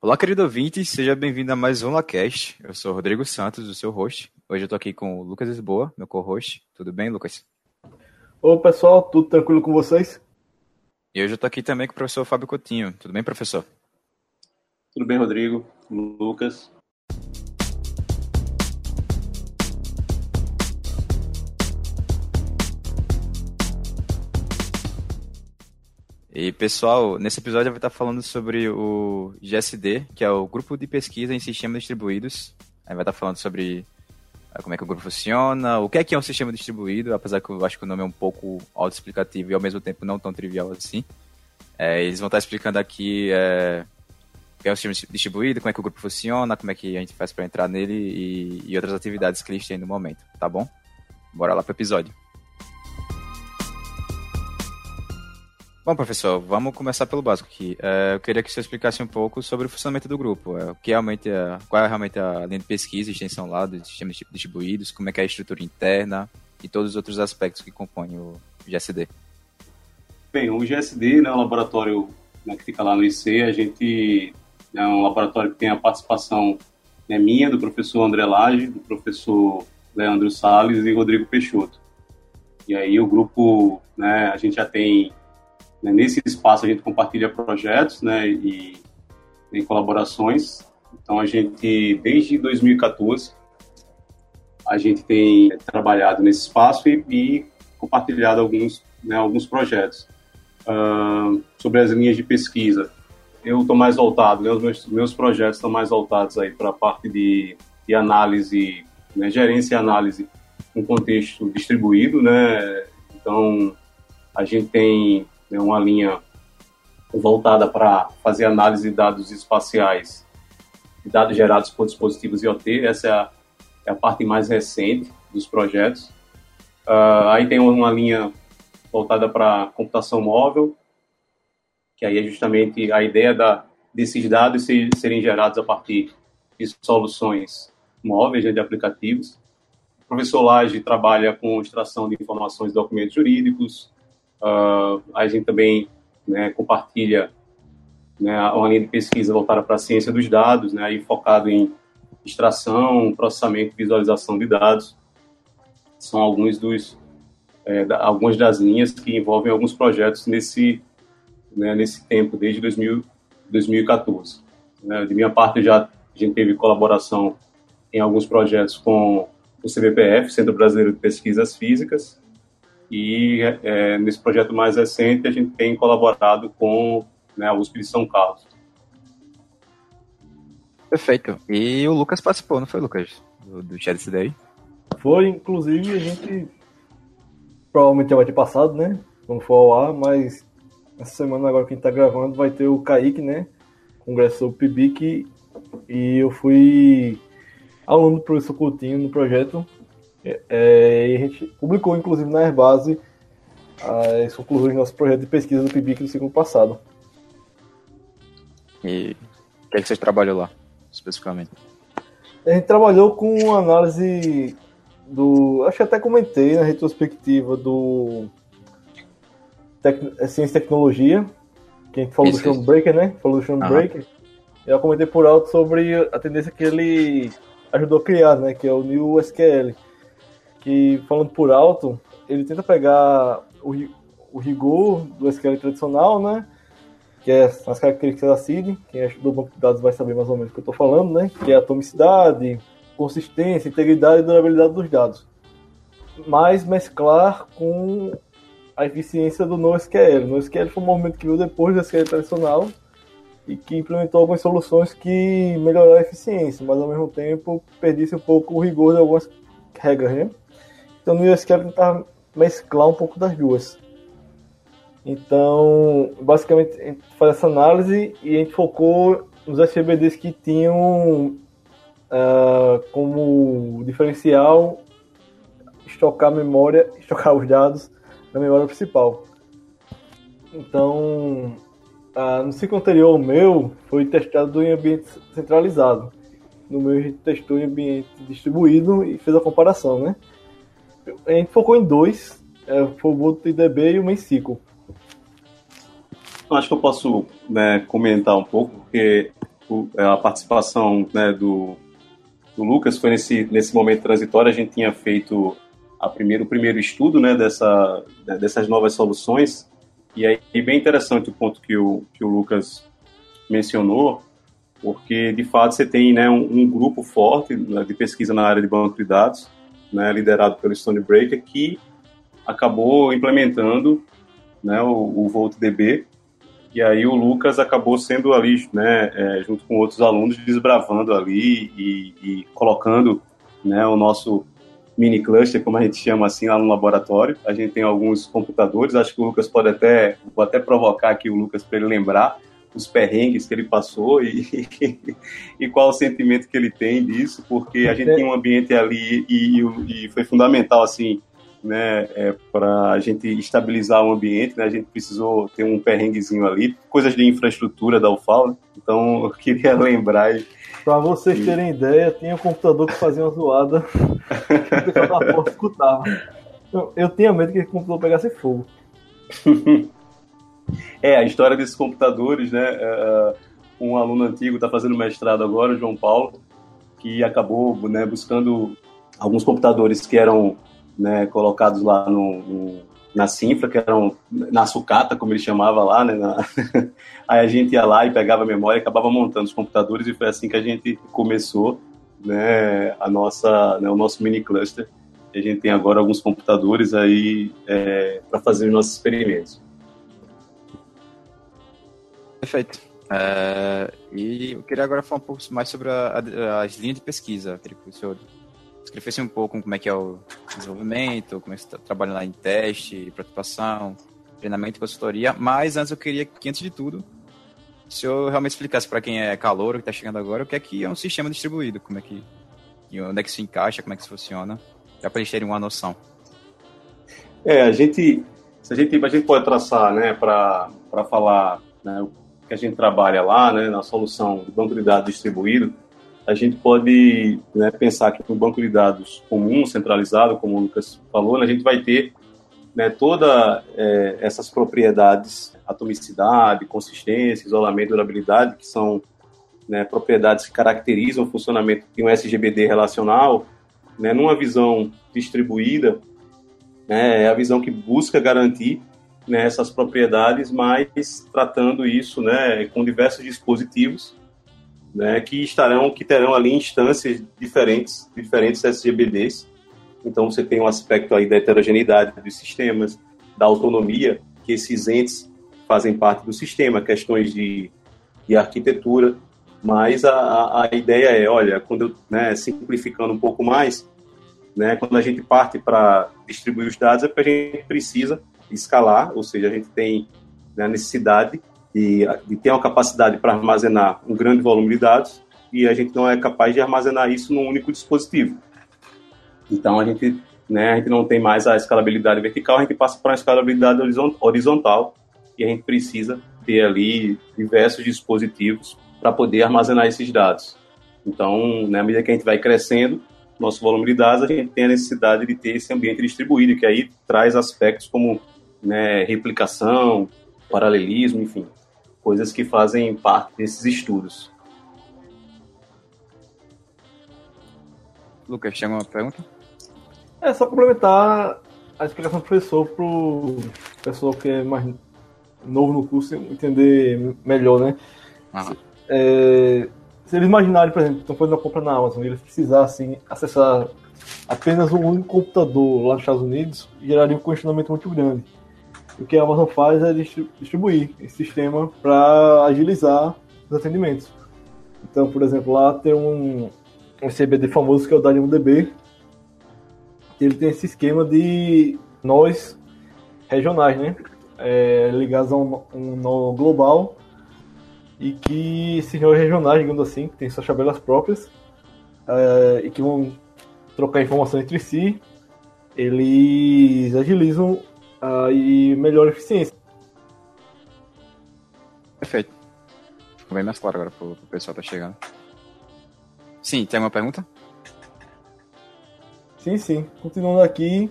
Olá, querido ouvinte, seja bem-vindo a mais um LaCast. Eu sou o Rodrigo Santos, o seu host. Hoje eu tô aqui com o Lucas Lisboa, meu co-host. Tudo bem, Lucas? Ô, pessoal, tudo tranquilo com vocês? E hoje eu tô aqui também com o professor Fábio Coutinho. Tudo bem, professor? Tudo bem, Rodrigo, Lucas. E pessoal, nesse episódio eu vou estar falando sobre o GSD, que é o Grupo de Pesquisa em Sistemas Distribuídos. Aí vai estar falando sobre ah, como é que o grupo funciona, o que é que é um sistema distribuído, apesar que eu acho que o nome é um pouco autoexplicativo e ao mesmo tempo não tão trivial assim. É, eles vão estar explicando aqui é, o que é um sistema distribuído, como é que o grupo funciona, como é que a gente faz para entrar nele e, e outras atividades que eles têm no momento, tá bom? Bora lá pro episódio. Bom, professor, vamos começar pelo básico aqui. É, eu queria que você explicasse um pouco sobre o funcionamento do grupo. É, o que realmente é, qual é realmente a linha de pesquisa extensão lá dos sistemas distribuídos, como é que é a estrutura interna e todos os outros aspectos que compõem o GSD. Bem, o GSD, né, o laboratório né, que fica lá no IC, a gente é um laboratório que tem a participação né, minha, do professor André Lage, do professor Leandro Sales e Rodrigo Peixoto. E aí o grupo, né, a gente já tem né? Nesse espaço a gente compartilha projetos né, e em colaborações. Então a gente, desde 2014, a gente tem trabalhado nesse espaço e, e compartilhado alguns, né, alguns projetos. Uh, sobre as linhas de pesquisa, eu estou mais voltado, né, os meus, meus projetos estão mais voltados aí para a parte de, de análise, né, gerência e análise em contexto distribuído, né? Então a gente tem né, uma linha voltada para fazer análise de dados espaciais dados gerados por dispositivos IoT. Essa é a, é a parte mais recente dos projetos. Uh, aí tem uma linha voltada para computação móvel, que aí é justamente a ideia da, desses dados serem gerados a partir de soluções móveis, né, de aplicativos. O professor Lage trabalha com extração de informações de documentos jurídicos, Uh, a gente também né, compartilha né, uma linha de pesquisa voltada para a ciência dos dados, né, aí focado em extração, processamento e visualização de dados. São alguns dos, é, da, algumas das linhas que envolvem alguns projetos nesse, né, nesse tempo, desde 2000, 2014. Né, de minha parte, já a gente teve colaboração em alguns projetos com o CBPF, Centro Brasileiro de Pesquisas Físicas, e é, nesse projeto mais recente a gente tem colaborado com né, a USP de São Carlos. Perfeito. E o Lucas participou, não foi, Lucas? Do, do chat desse daí? Foi, inclusive a gente provavelmente já vai ter passado, né? Quando for ao ar, mas essa semana agora que a gente tá gravando vai ter o Kaique, né? Congressou o PIBIC e eu fui aluno do professor Coutinho no projeto é, e a gente publicou, inclusive, na Airbase as conclusões do nosso projeto de pesquisa do PIBIC do ciclo passado. E o que, é que vocês trabalhou lá, especificamente? A gente trabalhou com análise do. Acho que até comentei na retrospectiva do. Tec... É Ciência e Tecnologia, que a gente falou isso, do Sean Breaker, né? Falou do Sean Breaker. Eu comentei por alto sobre a tendência que ele ajudou a criar, né? Que é o New SQL que, falando por alto, ele tenta pegar o, o rigor do SQL tradicional, né? Que é as características da CID, quem é do banco de dados vai saber mais ou menos o que eu estou falando, né? Que é atomicidade, consistência, integridade e durabilidade dos dados. Mas mesclar com a eficiência do NoSQL. NoSQL foi um movimento que veio depois do SQL tradicional e que implementou algumas soluções que melhoraram a eficiência, mas ao mesmo tempo perdisse um pouco o rigor de algumas regras, né? Então no US quero tentar mesclar um pouco das duas. Então, basicamente, a gente faz essa análise e a gente focou nos FBDs que tinham uh, como diferencial estocar memória, estocar os dados na memória principal. Então, uh, no ciclo anterior o meu foi testado em ambiente centralizado. No meu a gente testou em ambiente distribuído e fez a comparação, né? A gente focou em dois, é, foi o IDB e o MySQL. Acho que eu posso né, comentar um pouco, porque é, a participação né, do, do Lucas foi nesse, nesse momento transitório, a gente tinha feito a primeiro, o primeiro estudo né, dessa, dessas novas soluções, e aí bem interessante o ponto que o, que o Lucas mencionou, porque de fato você tem né, um, um grupo forte né, de pesquisa na área de banco de dados, né, liderado pelo Stonebreaker, que acabou implementando né, o, o VoltDB, e aí o Lucas acabou sendo ali, né, é, junto com outros alunos, desbravando ali e, e colocando né, o nosso mini cluster, como a gente chama assim, lá no laboratório. A gente tem alguns computadores, acho que o Lucas pode até, vou até provocar aqui o Lucas para ele lembrar os perrengues que ele passou e, e qual o sentimento que ele tem disso, porque a gente tem um ambiente ali e, e foi fundamental, assim, né, é, para a gente estabilizar o ambiente, né, a gente precisou ter um perrenguezinho ali, coisas de infraestrutura da UFAL, né? então eu queria lembrar. Para vocês terem ideia, tinha um computador que fazia uma zoada, o porta escutava. Eu, eu tinha medo que esse computador pegasse fogo. é, a história desses computadores, né, uh, um aluno antigo está fazendo mestrado agora, o João Paulo, que acabou né, buscando alguns computadores que eram né, colocados lá no, no, na Sinfra, que eram na sucata, como ele chamava lá, né, na... aí a gente ia lá e pegava a memória acabava montando os computadores e foi assim que a gente começou, né, a nossa, né, o nosso mini cluster. A gente tem agora alguns computadores aí é, para fazer os nossos experimentos. Perfeito. É, e eu queria agora falar um pouco mais sobre a, a, as linhas de pesquisa. Queria que o senhor escrevesse um pouco como é que é o desenvolvimento, como é que você está trabalhando lá em teste, prototipação, treinamento e consultoria. Mas antes eu queria que, antes de tudo, o senhor realmente explicasse para quem é calor, que está chegando agora, o que é que é um sistema distribuído, como é que, onde é que se encaixa, como é que isso funciona, já para eles terem uma noção. É, a gente, se a gente, a gente pode traçar, né, para falar né, que a gente trabalha lá, né, na solução do banco de dados distribuído, a gente pode né, pensar que no banco de dados comum, centralizado, como o Lucas falou, né, a gente vai ter né, todas é, essas propriedades, atomicidade, consistência, isolamento, durabilidade, que são né, propriedades que caracterizam o funcionamento de um SGBD relacional, né, numa visão distribuída, né, é a visão que busca garantir né, essas propriedades, mas tratando isso né, com diversos dispositivos né, que estarão, que terão ali instâncias diferentes, diferentes SGBDs. Então você tem um aspecto aí da heterogeneidade dos sistemas, da autonomia que esses entes fazem parte do sistema, questões de, de arquitetura, mas a, a ideia é, olha, quando eu, né, simplificando um pouco mais, né, quando a gente parte para distribuir os dados é porque a gente precisa escalar, ou seja, a gente tem né, a necessidade de, de ter uma capacidade para armazenar um grande volume de dados e a gente não é capaz de armazenar isso num único dispositivo. Então a gente, né, a gente não tem mais a escalabilidade vertical, a gente passa para uma escalabilidade horizontal e a gente precisa ter ali diversos dispositivos para poder armazenar esses dados. Então, né, à medida que a gente vai crescendo, nosso volume de dados, a gente tem a necessidade de ter esse ambiente distribuído, que aí traz aspectos como né, replicação, paralelismo, enfim, coisas que fazem parte desses estudos. Lucas, tem alguma pergunta? É só complementar a explicação do professor para o pessoal que é mais novo no curso entender melhor, né? Uhum. É, se eles imaginarem, por exemplo, estão fazendo uma compra na Amazon e eles precisassem acessar apenas um único computador lá nos Estados Unidos, geraria um questionamento muito grande o que a Amazon faz é distribuir esse sistema para agilizar os atendimentos. Então, por exemplo, lá tem um, um CBD famoso que é o DariumDB. Ele tem esse esquema de nós regionais, né? É, ligados a um, um nó global e que esses nós regionais, digamos assim, que tem suas tabelas próprias é, e que vão trocar informação entre si, eles agilizam uh, e melhor eficiência. Perfeito. Ficou bem mais claro agora pro, pro pessoal tá chegando. Sim, tem alguma pergunta? Sim, sim. Continuando aqui,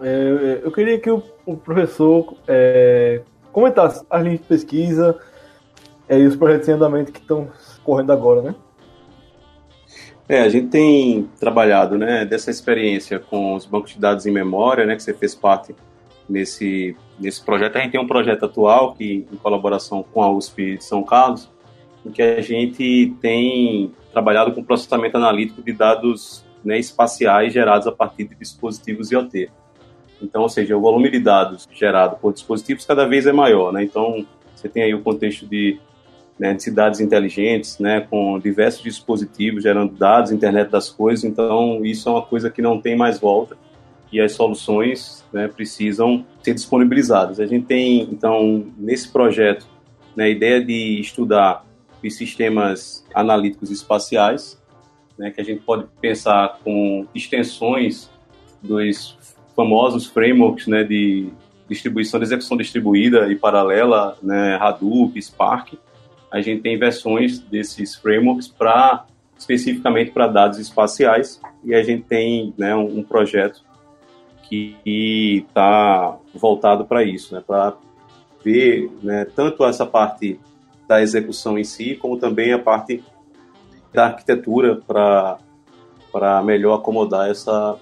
é, eu queria que o, o professor é, comentasse as linhas de pesquisa, É, e os projetos em andamento que estão correndo agora, né? É, a gente tem trabalhado, né, dessa experiência com os bancos de dados em memória, né, que você fez parte nesse, nesse projeto. A gente tem um projeto atual que, em colaboração com a USP de São Carlos, em que a gente tem trabalhado com processamento analítico de dados né, espaciais gerados a partir de dispositivos IoT. Então, ou seja, o volume de dados gerado por dispositivos cada vez é maior, né? Então, você tem aí o contexto de, né, de cidades inteligentes, né, com diversos dispositivos gerando dados, internet das coisas. Então, isso é uma coisa que não tem mais volta e as soluções né, precisam ser disponibilizadas. A gente tem, então, nesse projeto, né, a ideia de estudar os sistemas analíticos espaciais, né, que a gente pode pensar com extensões dos famosos frameworks né, de distribuição de execução distribuída e paralela, né, Hadoop, Spark. A gente tem versões desses frameworks para especificamente para dados espaciais e a gente tem né, um, um projeto que está voltado para isso, né, para ver né, tanto essa parte da execução em si, como também a parte da arquitetura para melhor acomodar essa,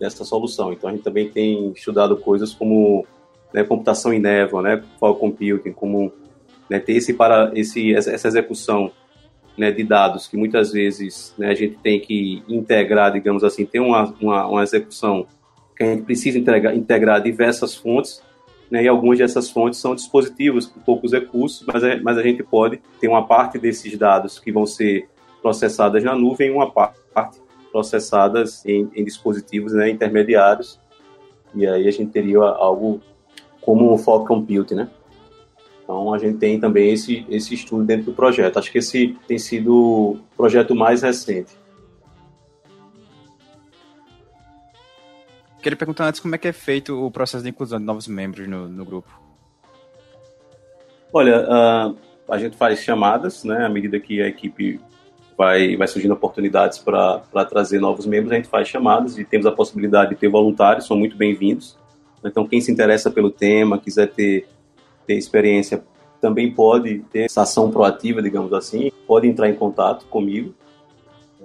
essa solução. Então a gente também tem estudado coisas como né, computação em névoa, né, fog computing, como né, ter esse para esse essa execução né, de dados que muitas vezes né, a gente tem que integrar, digamos assim, ter uma, uma, uma execução que a gente precisa integrar, integrar diversas fontes, né, e algumas dessas fontes são dispositivos com poucos recursos, mas a, mas a gente pode ter uma parte desses dados que vão ser processadas na nuvem e uma parte processadas em, em dispositivos né, intermediários, e aí a gente teria algo como o fog computing, né? Então a gente tem também esse, esse estudo dentro do projeto. Acho que esse tem sido o projeto mais recente. Queria perguntar antes como é que é feito o processo de inclusão de novos membros no, no grupo. Olha, uh, a gente faz chamadas, né, à medida que a equipe vai, vai surgindo oportunidades para trazer novos membros, a gente faz chamadas e temos a possibilidade de ter voluntários, são muito bem-vindos. Então, quem se interessa pelo tema, quiser ter, ter experiência, também pode ter essa ação proativa, digamos assim, pode entrar em contato comigo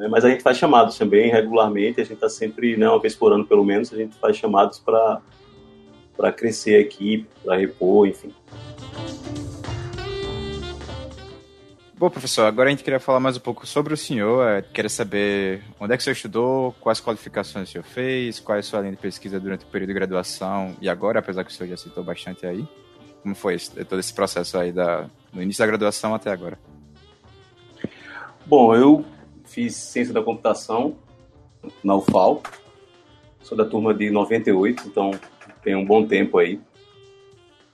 né? Mas a gente faz chamados também regularmente, a gente está sempre, né, uma vez por ano pelo menos, a gente faz chamados para crescer a equipe, para repor, enfim. Bom, professor, agora a gente queria falar mais um pouco sobre o senhor. É, queria saber onde é que o senhor estudou, quais qualificações o senhor fez, qual é a sua linha de pesquisa durante o período de graduação e agora, apesar que o senhor já citou bastante aí. Como foi todo esse processo aí da, do início da graduação até agora? Bom, eu fiz ciência da computação na UFAL. Sou da turma de 98, então tem um bom tempo aí.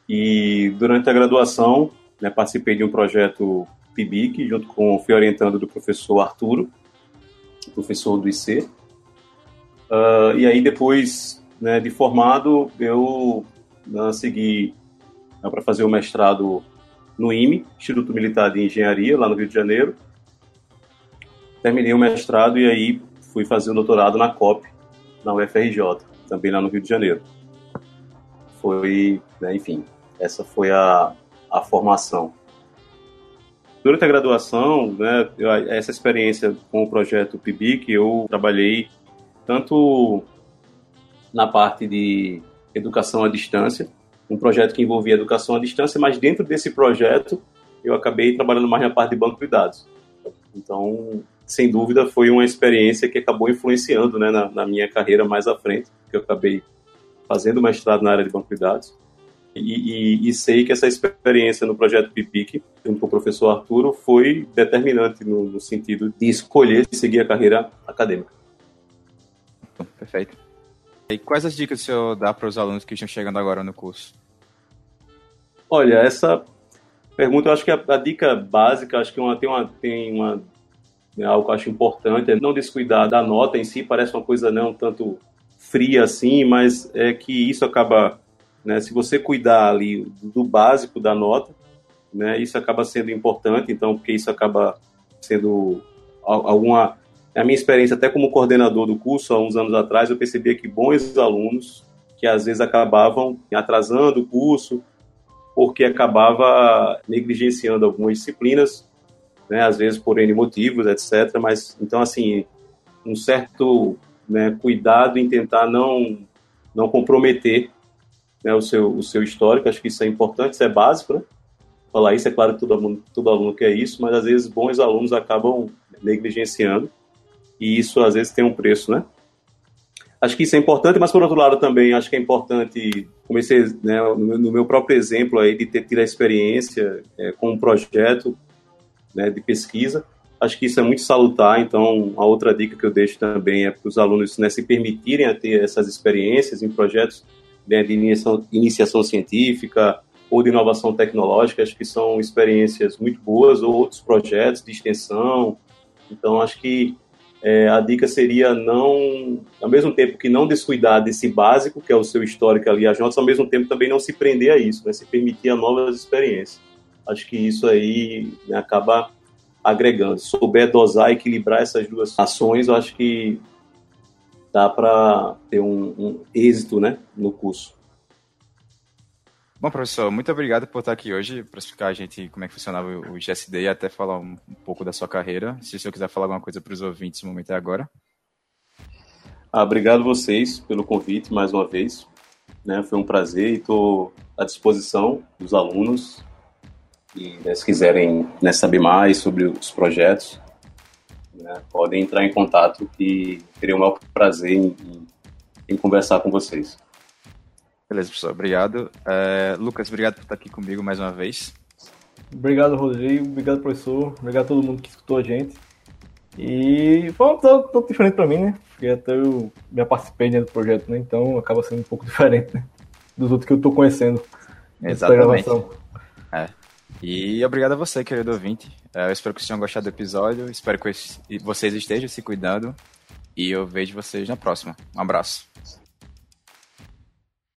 E durante a graduação, né, participei de um projeto PIBIC, junto com, fui orientando do professor Arturo, professor do IC. Uh, ah, e aí depois né, de formado, eu uh, segui para fazer o mestrado no IME, Instituto Militar de Engenharia, lá no Rio de Janeiro terminei o mestrado e aí fui fazer o doutorado na COP, na UFRJ, também lá no Rio de Janeiro. Foi, né, enfim, essa foi a, a formação. Durante a graduação, né, eu, essa experiência com o projeto PIBIC, eu trabalhei tanto na parte de educação à distância, um projeto que envolvia educação à distância, mas dentro desse projeto eu acabei trabalhando mais na parte de banco de dados. Então, sem dúvida, foi uma experiência que acabou influenciando né, na, na, minha carreira mais à frente, porque eu acabei fazendo mestrado na área de banco de dados. E, e, e sei que essa experiência no projeto PIPIC, junto com o professor Arturo, foi determinante no, no sentido de escolher seguir a carreira acadêmica. Perfeito. E quais as dicas o senhor dá para os alunos que estão chegando agora no curso? Olha, essa pergunta, eu acho que a, a dica básica, acho que uma, tem, uma, tem uma é algo que eu acho importante é não descuidar da nota em si, parece uma coisa não tanto fria assim, mas é que isso acaba, né, se você cuidar ali do básico da nota, né, isso acaba sendo importante, então, porque isso acaba sendo alguma... A minha experiência até como coordenador do curso, há uns anos atrás, eu percebia que bons alunos, que às vezes acabavam atrasando o curso, porque acabava negligenciando algumas disciplinas, né, às vezes por N motivos, etc. Mas, então, assim, um certo né, cuidado em tentar não, não comprometer né, o, seu, o seu histórico, acho que isso é importante, isso é básico, né? Falar isso, é claro que todo aluno, todo aluno quer isso, mas às vezes bons alunos acabam negligenciando, e isso às vezes tem um preço, né? Acho que isso é importante, mas por outro lado também acho que é importante, comecei né, no meu próprio exemplo aí de ter tido a experiência é, com um projeto né, de pesquisa, acho que isso é muito salutar, então a outra dica que eu deixo também é para os alunos né, se permitirem a ter essas experiências em projetos né, de iniciação, iniciação científica ou de inovação tecnológica, acho que são experiências muito boas, ou outros projetos de extensão, então acho que é, a dica seria não, ao mesmo tempo que não descuidar desse básico, que é o seu histórico ali, as notas, ao mesmo tempo também não se prender a isso, né, se permitir a novas experiências. Acho que isso aí né, acaba agregando. Se souber dosar, equilibrar essas duas ações, eu acho que dá para ter um, um êxito né, no curso. Bom, professor, muito obrigado por estar aqui hoje para explicar a gente como é que funcionava o GSD e até falar um, um pouco da sua carreira. Se o senhor quiser falar alguma coisa para os ouvintes, o momento é agora. Ah, obrigado vocês pelo convite mais uma vez. Né, foi um prazer e estou à disposição dos alunos. E né, se quiserem né, saber mais sobre os projetos, né, podem entrar em contato que teria o maior prazer em, em, em conversar com vocês. Beleza, professor. Obrigado. É, Lucas, obrigado por estar aqui comigo mais uma vez. Obrigado, Rodrigo. Obrigado, professor. Obrigado a todo mundo que escutou a gente. E foi um tanto diferente para mim, né? Porque até eu já participei do projeto, né? Então acaba sendo um pouco diferente né? dos outros que eu estou conhecendo. Exatamente. É. E obrigado a você, querido ouvinte. É, eu espero que vocês tenham gostado do episódio. Espero que vocês estejam se cuidando. E eu vejo vocês na próxima. Um abraço.